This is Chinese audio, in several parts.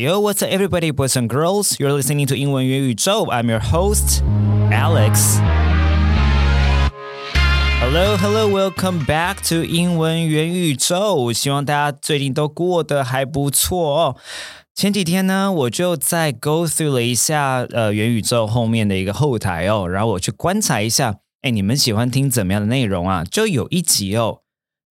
Yo, what's up, everybody, boys and girls? You're listening to 英文元宇宙. I'm your host, Alex. Hello, hello, welcome back to 英文元宇宙。希望大家最近都过得还不错哦。前几天呢，我就在 go through 了一下呃元宇宙后面的一个后台哦，然后我去观察一下，哎，你们喜欢听怎么样的内容啊？就有一集哦。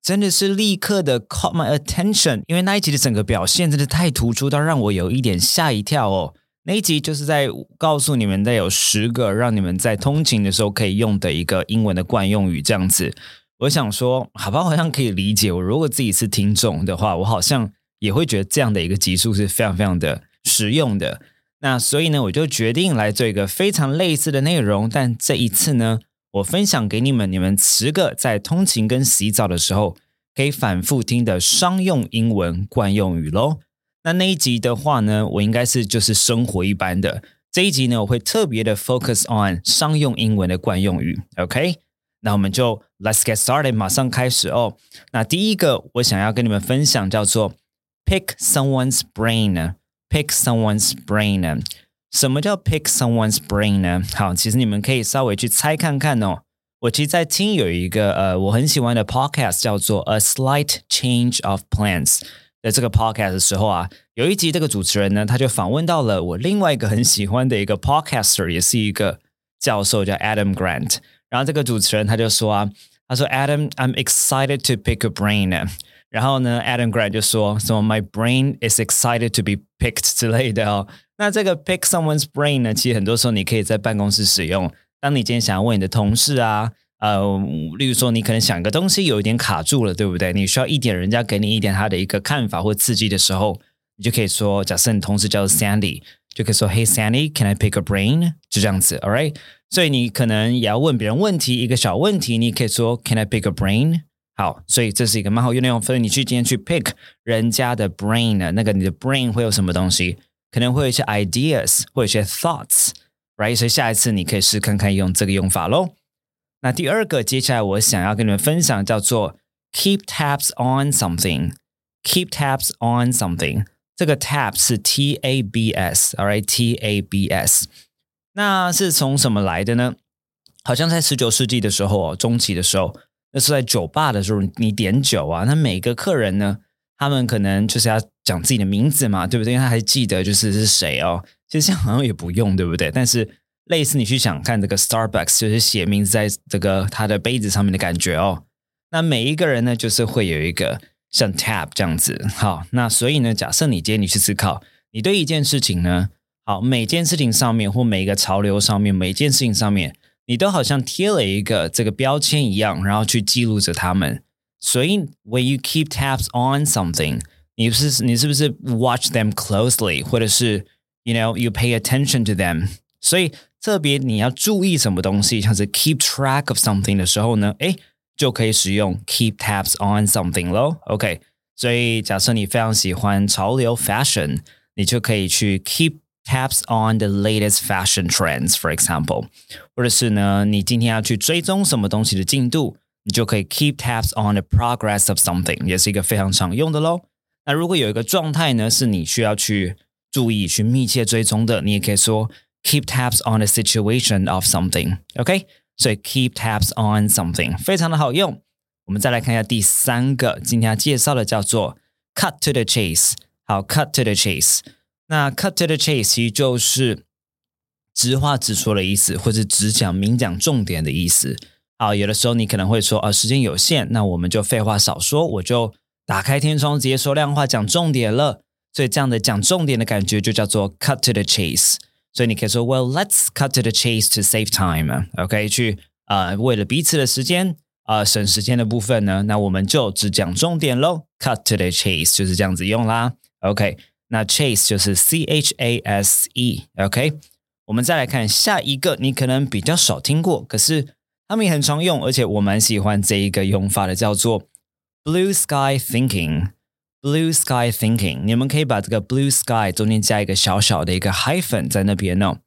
真的是立刻的 caught my attention，因为那一集的整个表现真的太突出到让我有一点吓一跳哦。那一集就是在告诉你们，的有十个让你们在通勤的时候可以用的一个英文的惯用语，这样子。我想说，好吧，好像可以理解。我如果自己是听众的话，我好像也会觉得这样的一个集数是非常非常的实用的。那所以呢，我就决定来做一个非常类似的内容，但这一次呢。我分享给你们，你们十个在通勤跟洗澡的时候可以反复听的商用英文惯用语喽。那那一集的话呢，我应该是就是生活一般的。这一集呢，我会特别的 focus on 商用英文的惯用语。OK，那我们就 Let's get started，马上开始哦。那第一个我想要跟你们分享叫做 pick someone's brain，pick someone's brain。什么叫 pick someone's brain 呢？好，其实你们可以稍微去猜看看哦。我其实，在听有一个呃，我很喜欢的 podcast 叫做 A Slight Change of Plans 的这个 podcast 的时候啊，有一集这个主持人呢，他就访问到了我另外一个很喜欢的一个 podcaster，也是一个教授叫 Adam Grant。然后这个主持人他就说啊，他说 Adam，I'm excited to pick a brain。 然后呢，Adam Grant 就说什么 My brain is excited to be picked 之类的哦。那这个 pick someone's brain 呢，其实很多时候你可以在办公室使用。当你今天想要问你的同事啊，呃，例如说你可能想个东西有一点卡住了，对不对？你需要一点人家给你一点他的一个看法或刺激的时候，你就可以说，假设你同事叫做 Sandy，就可以说 Hey Sandy，can I pick a brain？就这样子，All right。所以你可能也要问别人问题，一个小问题，你可以说 Can I pick a brain？好，所以这是一个蛮好用的用。所以你去今天去 pick 人家的 brain 呢，那个你的 brain 会有什么东西？可能会有一些 ideas 或者一些 thoughts，right？所以下一次你可以试看看用这个用法喽。那第二个，接下来我想要跟你们分享叫做 keep tabs on something。keep tabs on something，这个 tab 是 T A B S，all right？T A B S，那是从什么来的呢？好像在十九世纪的时候哦，中期的时候，那是在酒吧的时候，你点酒啊，那每个客人呢？他们可能就是要讲自己的名字嘛，对不对？他还记得就是是谁哦。其实这样好像也不用，对不对？但是类似你去想看这个 Starbucks，就是写名字在这个他的杯子上面的感觉哦。那每一个人呢，就是会有一个像 tab 这样子。好，那所以呢，假设你今天你去思考，你对一件事情呢，好，每件事情上面或每一个潮流上面，每件事情上面，你都好像贴了一个这个标签一样，然后去记录着他们。所以，when you keep tabs on something，你是你是不是 watch them closely，或者是 you know you pay attention to them？所以特别你要注意什么东西，像是 keep track of something 的时候呢，哎，就可以使用 keep tabs on something 咯。OK，所以假设你非常喜欢潮流 fashion，你就可以去 keep tabs on the latest fashion trends，for example，或者是呢，你今天要去追踪什么东西的进度。你就可以 keep tabs on the progress of something，也是一个非常常用的喽。那如果有一个状态呢，是你需要去注意、去密切追踪的，你也可以说 keep tabs on the situation of something。OK，所以 keep tabs on something 非常的好用。我们再来看一下第三个，今天要介绍的叫做 cut to the chase。好，cut to the chase。 那 cut to the chase 其实就是直话直说的意思，或者只讲明讲重点的意思。好，有的时候你可能会说，啊，时间有限，那我们就废话少说，我就打开天窗，直接说亮话，讲重点了。所以这样的讲重点的感觉就叫做 cut to the chase。所以你可以说，Well, let's cut to the chase to save time. OK，去啊，为了彼此的时间啊，省时间的部分呢，那我们就只讲重点喽。cut to the chase 就是这样子用啦。OK，那 chase 就是 C H A S E。OK，我们再来看下一个，你可能比较少听过，可是。他们也很常用，而且我蛮喜欢这一个用法的，叫做 blue sky thinking。blue sky thinking，你们可以把这个 blue sky 中间加一个小小的一个 hyphen 在那边哦。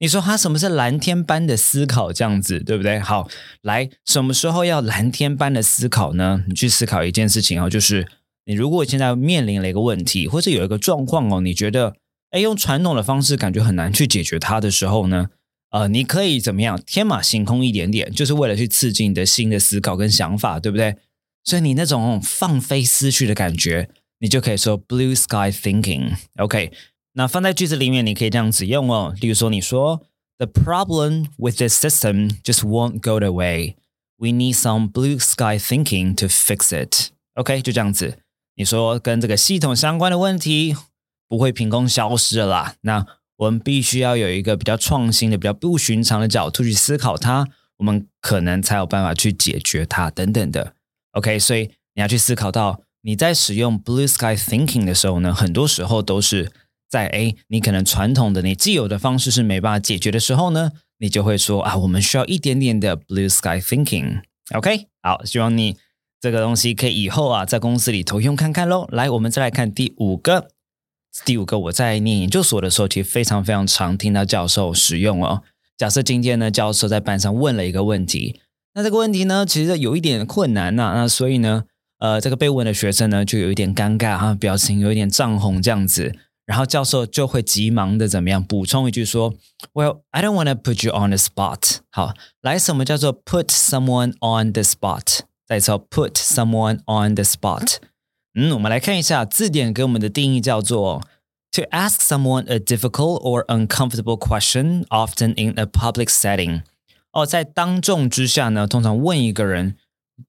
你说它什么是蓝天般的思考？这样子对不对？好，来，什么时候要蓝天般的思考呢？你去思考一件事情哦，就是你如果现在面临了一个问题，或者有一个状况哦，你觉得哎，用传统的方式感觉很难去解决它的时候呢，呃，你可以怎么样天马行空一点点，就是为了去刺激你的新的思考跟想法，对不对？所以你那种放飞思绪的感觉，你就可以说 blue sky thinking。OK，那放在句子里面，你可以这样子用哦。例如说，你说 The problem with this system just won't go away. We need some blue sky thinking to fix it. OK，就这样子。你说跟这个系统相关的问题不会凭空消失了啦。那我们必须要有一个比较创新的、比较不寻常的角度去思考它，我们可能才有办法去解决它等等的。OK，所以你要去思考到你在使用 blue sky thinking 的时候呢，很多时候都是在诶，你可能传统的你既有的方式是没办法解决的时候呢，你就会说啊，我们需要一点点的 blue sky thinking。OK，好，希望你这个东西可以以后啊在公司里头用看看喽。来，我们再来看第五个，第五个我在念研究所的时候，其实非常非常常听到教授使用哦。假设今天呢，教授在班上问了一个问题。那这个问题呢，其实有一点困难呐，那所以呢，呃，这个被问的学生呢，就有一点尴尬哈，表情有一点涨红这样子，然后教授就会急忙的怎么样补充一句说，Well, I don't want to put you on the spot。好，来，什么叫做 put someone on the spot？再说 put someone on the spot。嗯，我们来看一下字典给我们的定义叫做 to ask someone a difficult or uncomfortable question, often in a public setting。哦，在当众之下呢，通常问一个人，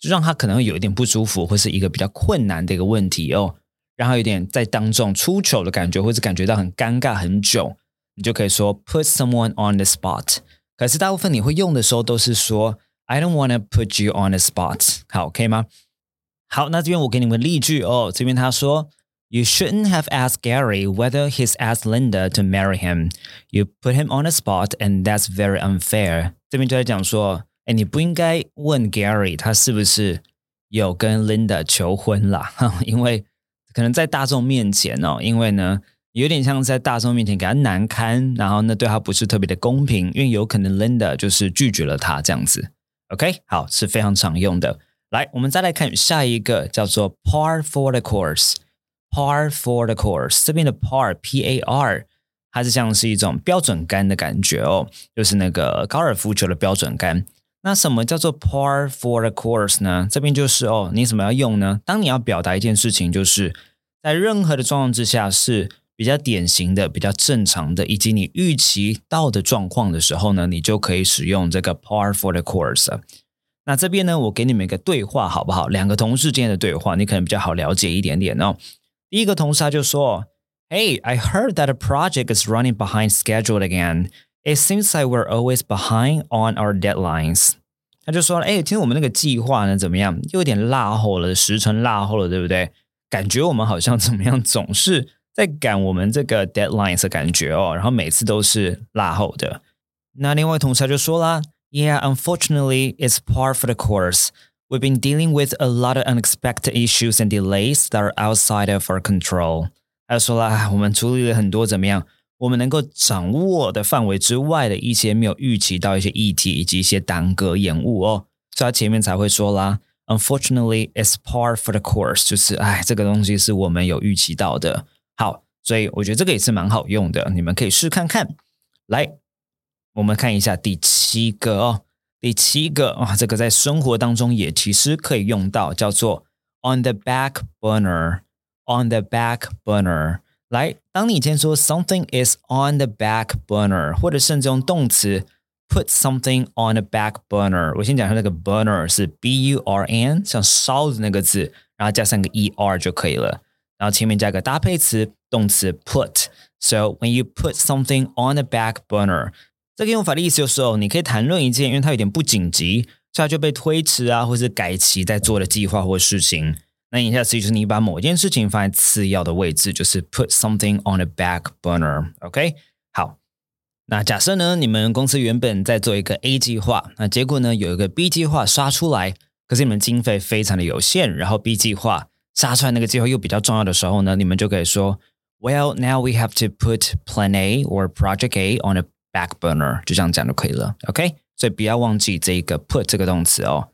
让他可能有一点不舒服，或是一个比较困难的一个问题哦，让他有点在当众出糗的感觉，或是感觉到很尴尬很久，你就可以说 put someone on the spot。可是大部分你会用的时候都是说 I don't want to put you on the spot。好，可以吗？好，那这边我给你们例句哦，这边他说。You shouldn't have asked Gary whether he's asked Linda to marry him. You put him on a spot, and that's very unfair. 这边就在讲说，哎，你不应该问 Gary 他是不是有跟 Linda 求婚啦，因为可能在大众面前哦，因为呢有点像在大众面前给他难堪，然后呢对他不是特别的公平，因为有可能 Linda 就是拒绝了他这样子。 OK，好，是非常常用的。来，我们再来看下一个叫做 par for the course。Par for the course，这边的 par P A R，它是像是一种标准杆的感觉哦，就是那个高尔夫球的标准杆。那什么叫做 par for the course 呢？这边就是哦，你怎么要用呢？当你要表达一件事情，就是在任何的状况之下是比较典型的、比较正常的，以及你预期到的状况的时候呢，你就可以使用这个 par for the course。那这边呢，我给你们一个对话好不好？两个同事之间的对话，你可能比较好了解一点点哦。第一个同事他就说：“Hey, I heard that a project is running behind schedule again. It seems like we're always behind on our deadlines.” 他就说：“哎，听我们那个计划呢，怎么样？又有点落后了，时程落后了，对不对？感觉我们好像怎么样，总是在赶我们这个 deadlines 的感觉哦。然后每次都是落后的。那另外同事他就说啦：“Yeah, unfortunately, it's par for the course.” We've been dealing with a lot of unexpected issues and delays that are outside of our control。他说啦，我们处理了很多怎么样，我们能够掌握的范围之外的一些没有预期到一些议题以及一些耽搁延误哦。所以他前面才会说啦，Unfortunately, it's par for the course，就是哎，这个东西是我们有预期到的。好，所以我觉得这个也是蛮好用的，你们可以试看看。来，我们看一下第七个哦。第七个啊，这个在生活当中也其实可以用到，叫做 on the back burner。on the back burner。来，当你今天说 something is on the back burner，或者甚至用动词 put something on the back burner。我先讲一下那个 burner 是 b u r n，像烧的那个字，然后加上个 e r 就可以了。然后前面加个搭配词，动词 put。So when you put something on the back burner，这个用法的意思就是哦，你可以谈论一件，因为它有点不紧急，所以它就被推迟啊，或是改期在做的计划或事情。那以下词就是你把某件事情放在次要的位置，就是 put something on the back burner。OK，好。那假设呢，你们公司原本在做一个 A 计划，那结果呢有一个 B 计划杀出来，可是你们经费非常的有限，然后 B 计划杀出来那个计划又比较重要的时候呢，你们就可以说，Well, now we have to put Plan A or Project A on a back burner 就这样讲就可以了，OK？所以不要忘记这个 put 这个动词哦。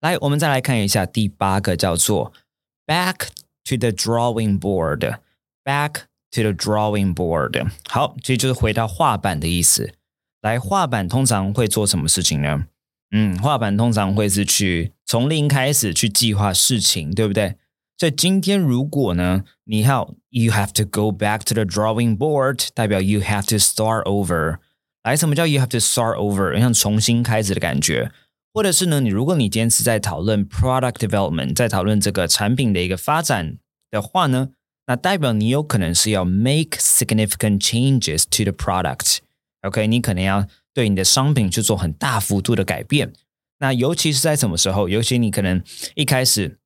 来，我们再来看一下第八个，叫做 back to the drawing board。back to the drawing board。好，这就是回到画板的意思。来，画板通常会做什么事情呢？嗯，画板通常会是去从零开始去计划事情，对不对？所以今天如果呢，你要 you have to go back to the drawing board，代表 you have to start over。来，什么叫 you have to start over？像重新开始的感觉。或者是呢，你如果你今天是在讨论 product development，在讨论这个产品的一个发展的话呢，那代表你有可能是要 make significant changes to the product。OK，你可能要对你的商品去做很大幅度的改变。那尤其是在什么时候？尤其你可能一开始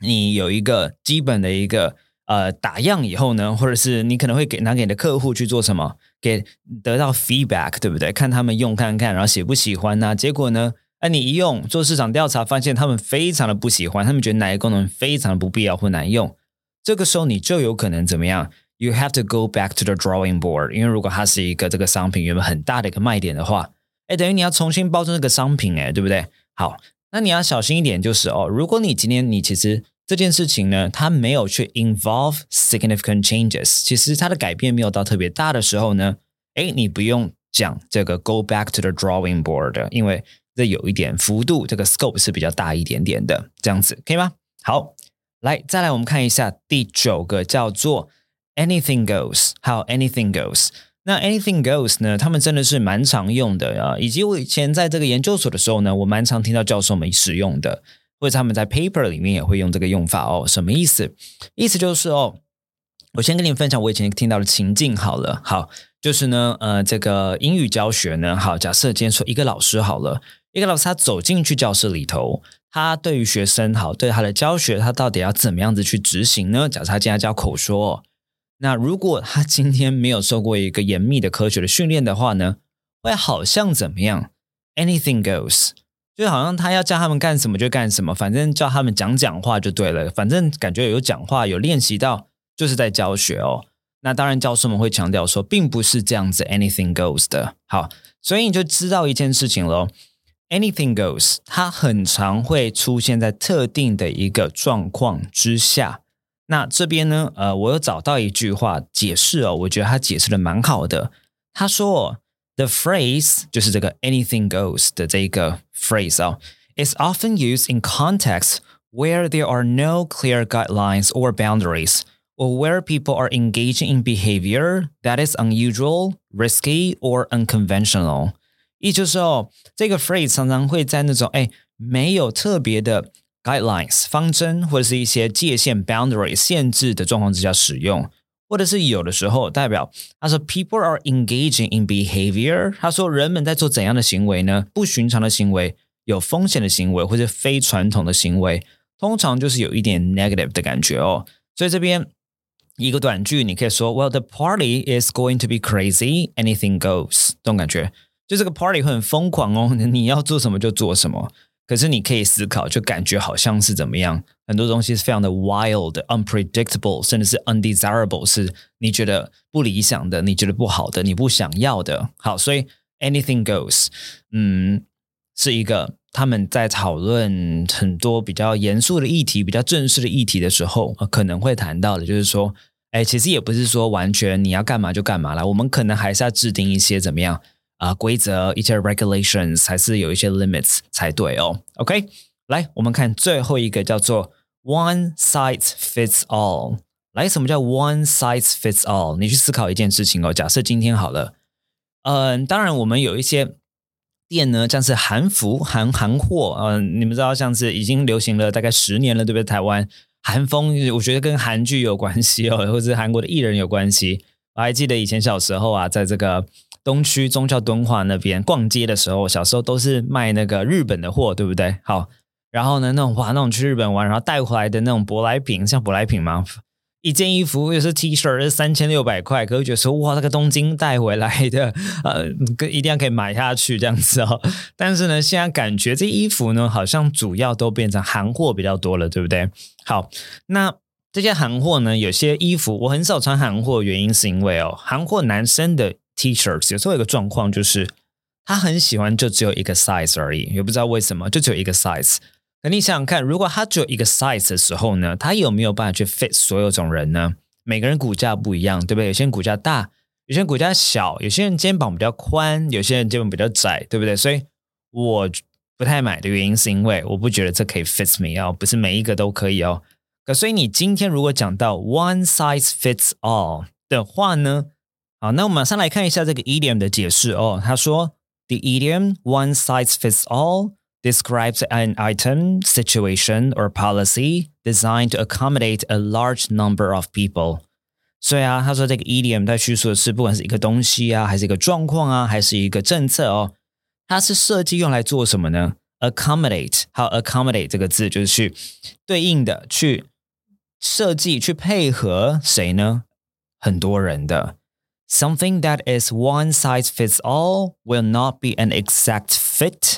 你有一个基本的一个呃打样以后呢，或者是你可能会给拿给你的客户去做什么，给得到 feedback，对不对？看他们用看看，然后喜不喜欢呢？结果呢？那你一用做市场调查，发现他们非常的不喜欢，他们觉得哪一个功能非常的不必要或难用。这个时候你就有可能怎么样？You have to go back to the drawing board，因为如果它是一个这个商品原本很大的一个卖点的话，哎，等于你要重新包装这个商品，哎，对不对？好，那你要小心一点，就是哦，如果你今天你其实这件事情呢，它没有去 involve significant changes，其实它的改变没有到特别大的时候呢，哎，你不用讲这个 go back to the drawing board，因为这有一点幅度，这个 scope 是比较大一点点的，这样子可以吗？好，来再来我们看一下第九个叫做 anything goes，还有 anything goes。那 anything goes 呢？他们真的是蛮常用的啊，以及我以前在这个研究所的时候呢，我蛮常听到教授们使用的，或者他们在 paper 里面也会用这个用法哦。什么意思？意思就是哦，我先跟你分享我以前听到的情境好了。好，就是呢，呃，这个英语教学呢，好，假设今天说一个老师好了。一个老师他走进去教室里头，他对于学生好，对他的教学，他到底要怎么样子去执行呢？假设他今天教口说，那如果他今天没有受过一个严密的科学的训练的话呢，会好像怎么样？Anything goes，就好像他要叫他们干什么就干什么，反正叫他们讲讲话就对了，反正感觉有讲话有练习到，就是在教学哦。那当然教授们会强调说，并不是这样子 Anything goes 的。好，所以你就知道一件事情喽。Anything goes，它很常会出现在特定的一个状况之下。那这边呢，呃，我有找到一句话解释哦，我觉得他解释的蛮好的。他说，the phrase 就是这个 anything goes 的这个 phrase 哦，is often used in contexts where there are no clear guidelines or boundaries, or where people are engaging in behavior that is unusual, risky, or unconventional. 意思就是哦，这个 phrase 常常会在那种哎没有特别的 guidelines 方针或者是一些界限 boundary 限制的状况之下使用，或者是有的时候代表他说 people are engaging in behavior，他说人们在做怎样的行为呢？不寻常的行为、有风险的行为或者非传统的行为，通常就是有一点 negative 的感觉哦。所以这边一个短句你可以说，Well the party is going to be crazy, anything goes，这种感觉。就这个 party 会很疯狂哦，你要做什么就做什么。可是你可以思考，就感觉好像是怎么样？很多东西是非常的 wild、unpredictable，甚至是 undesirable，是你觉得不理想的，你觉得不好的，你不想要的。好，所以 anything goes，嗯，是一个他们在讨论很多比较严肃的议题、比较正式的议题的时候，可能会谈到的，就是说，哎，其实也不是说完全你要干嘛就干嘛了，我们可能还是要制定一些怎么样？啊，规则一些 regulations 还是有一些 limits 才对哦。OK，来，我们看最后一个叫做 one size fits all。来，什么叫 one size fits all？你去思考一件事情哦。假设今天好了，嗯，当然我们有一些店呢，像是韩服、韩韩货，嗯，你们知道，像是已经流行了大概十年了，对不对？台湾韩风，我觉得跟韩剧有关系哦，或者是韩国的艺人有关系。我还记得以前小时候啊，在这个。东区宗教敦化那边逛街的时候，小时候都是卖那个日本的货，对不对？好，然后呢，那种哇，那种去日本玩，然后带回来的那种舶来品，像舶来品嘛，一件衣服又是 T 恤，是三千六百块，可是觉得说哇，那个东京带回来的，呃，一定要可以买下去这样子哦。但是呢，现在感觉这衣服呢，好像主要都变成韩货比较多了，对不对？好，那这些韩货呢，有些衣服我很少穿韩货，原因是因为哦，韩货男生的。T-shirts 有时候有个状况就是，他很喜欢就只有一个 size 而已，也不知道为什么就只有一个 size。那你想想看，如果他只有一个 size 的时候呢，他有没有办法去 fit 所有种人呢？每个人骨架不一样，对不对？有些人骨架大，有些人骨架小，有些人肩膀比较宽，有些人肩膀比较窄，对不对？所以我不太买的原因是因为我不觉得这可以 fit me 哦，不是每一个都可以哦。可所以你今天如果讲到 one size fits all 的话呢？好，那我们马上来看一下这个 idiom 的解释哦。他说，The idiom "one size fits all" describes an item, situation, or policy designed to accommodate a large number of people。所以啊，他说这个 idiom 在叙述的是，不管是一个东西啊，还是一个状况啊，还是一个政策哦，它是设计用来做什么呢？accommodate，好，accommodate 这个字就是去对应的去设计、去配合谁呢？很多人的。Something that is one size fits all will not be an exact fit.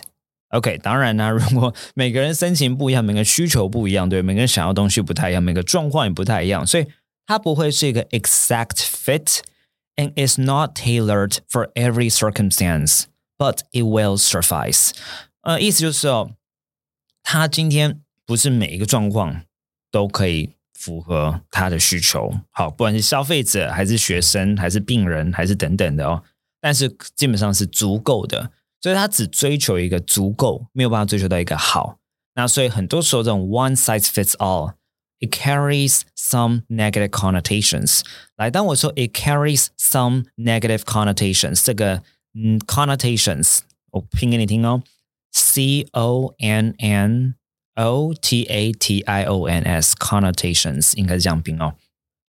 OK，当然呢，如果每个人申请不一样，每个需求不一样，对，每个人想要东西不太一样，每个状况也不太一样，所以它不会是一个 exact fit and is not tailored for every circumstance, but it will suffice。呃，意思就是哦，它今天不是每一个状况都可以 符合他的需求，好，不管是消费者还是学生，还是病人，还是等等的哦，但是基本上是足够的，所以他只追求一个足够，没有办法追求到一个好。那所以很多时候这种 one size fits all，it carries some negative connotations。来，当我说 it carries some negative connotations，这个嗯 connotations，我拼给你听哦，c o n n。O T A T I O N S connotations 应该是这样拼哦，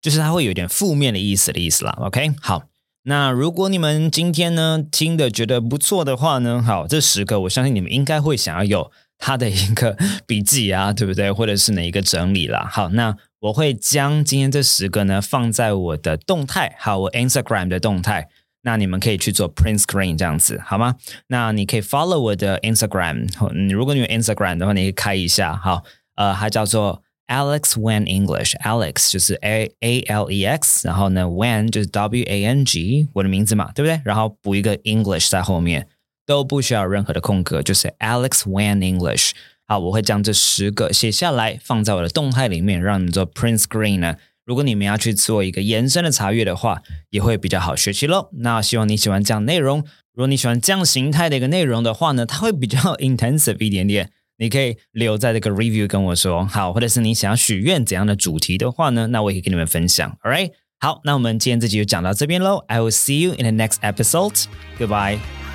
就是它会有点负面的意思的意思啦。OK，好，那如果你们今天呢听的觉得不错的话呢，好，这十个我相信你们应该会想要有它的一个笔记啊，对不对？或者是哪一个整理啦。好，那我会将今天这十个呢放在我的动态，好，我 Instagram 的动态。那你们可以去做 print screen 这样子，好吗？那你可以 follow 我的 Instagram，如果你有 Instagram 的话，你可以开一下，好，呃，它叫做 Alex Wan English，Alex 就是 A A L E X，然后呢 Wan 就是 W A N G，我的名字嘛，对不对？然后补一个 English 在后面，都不需要任何的空格，就是 Alex Wan English。好，我会将这十个写下来，放在我的动态里面，让你做 print screen 呢。如果你们要去做一个延伸的查阅的话，也会比较好学习喽。那希望你喜欢这样内容。如果你喜欢这样形态的一个内容的话呢，它会比较 intensive 一点点。你可以留在这个 review 跟我说好，或者是你想要许愿怎样的主题的话呢，那我也可以跟你们分享。All right，好，那我们今天这集就讲到这边喽。I will see you in the next episode. Goodbye.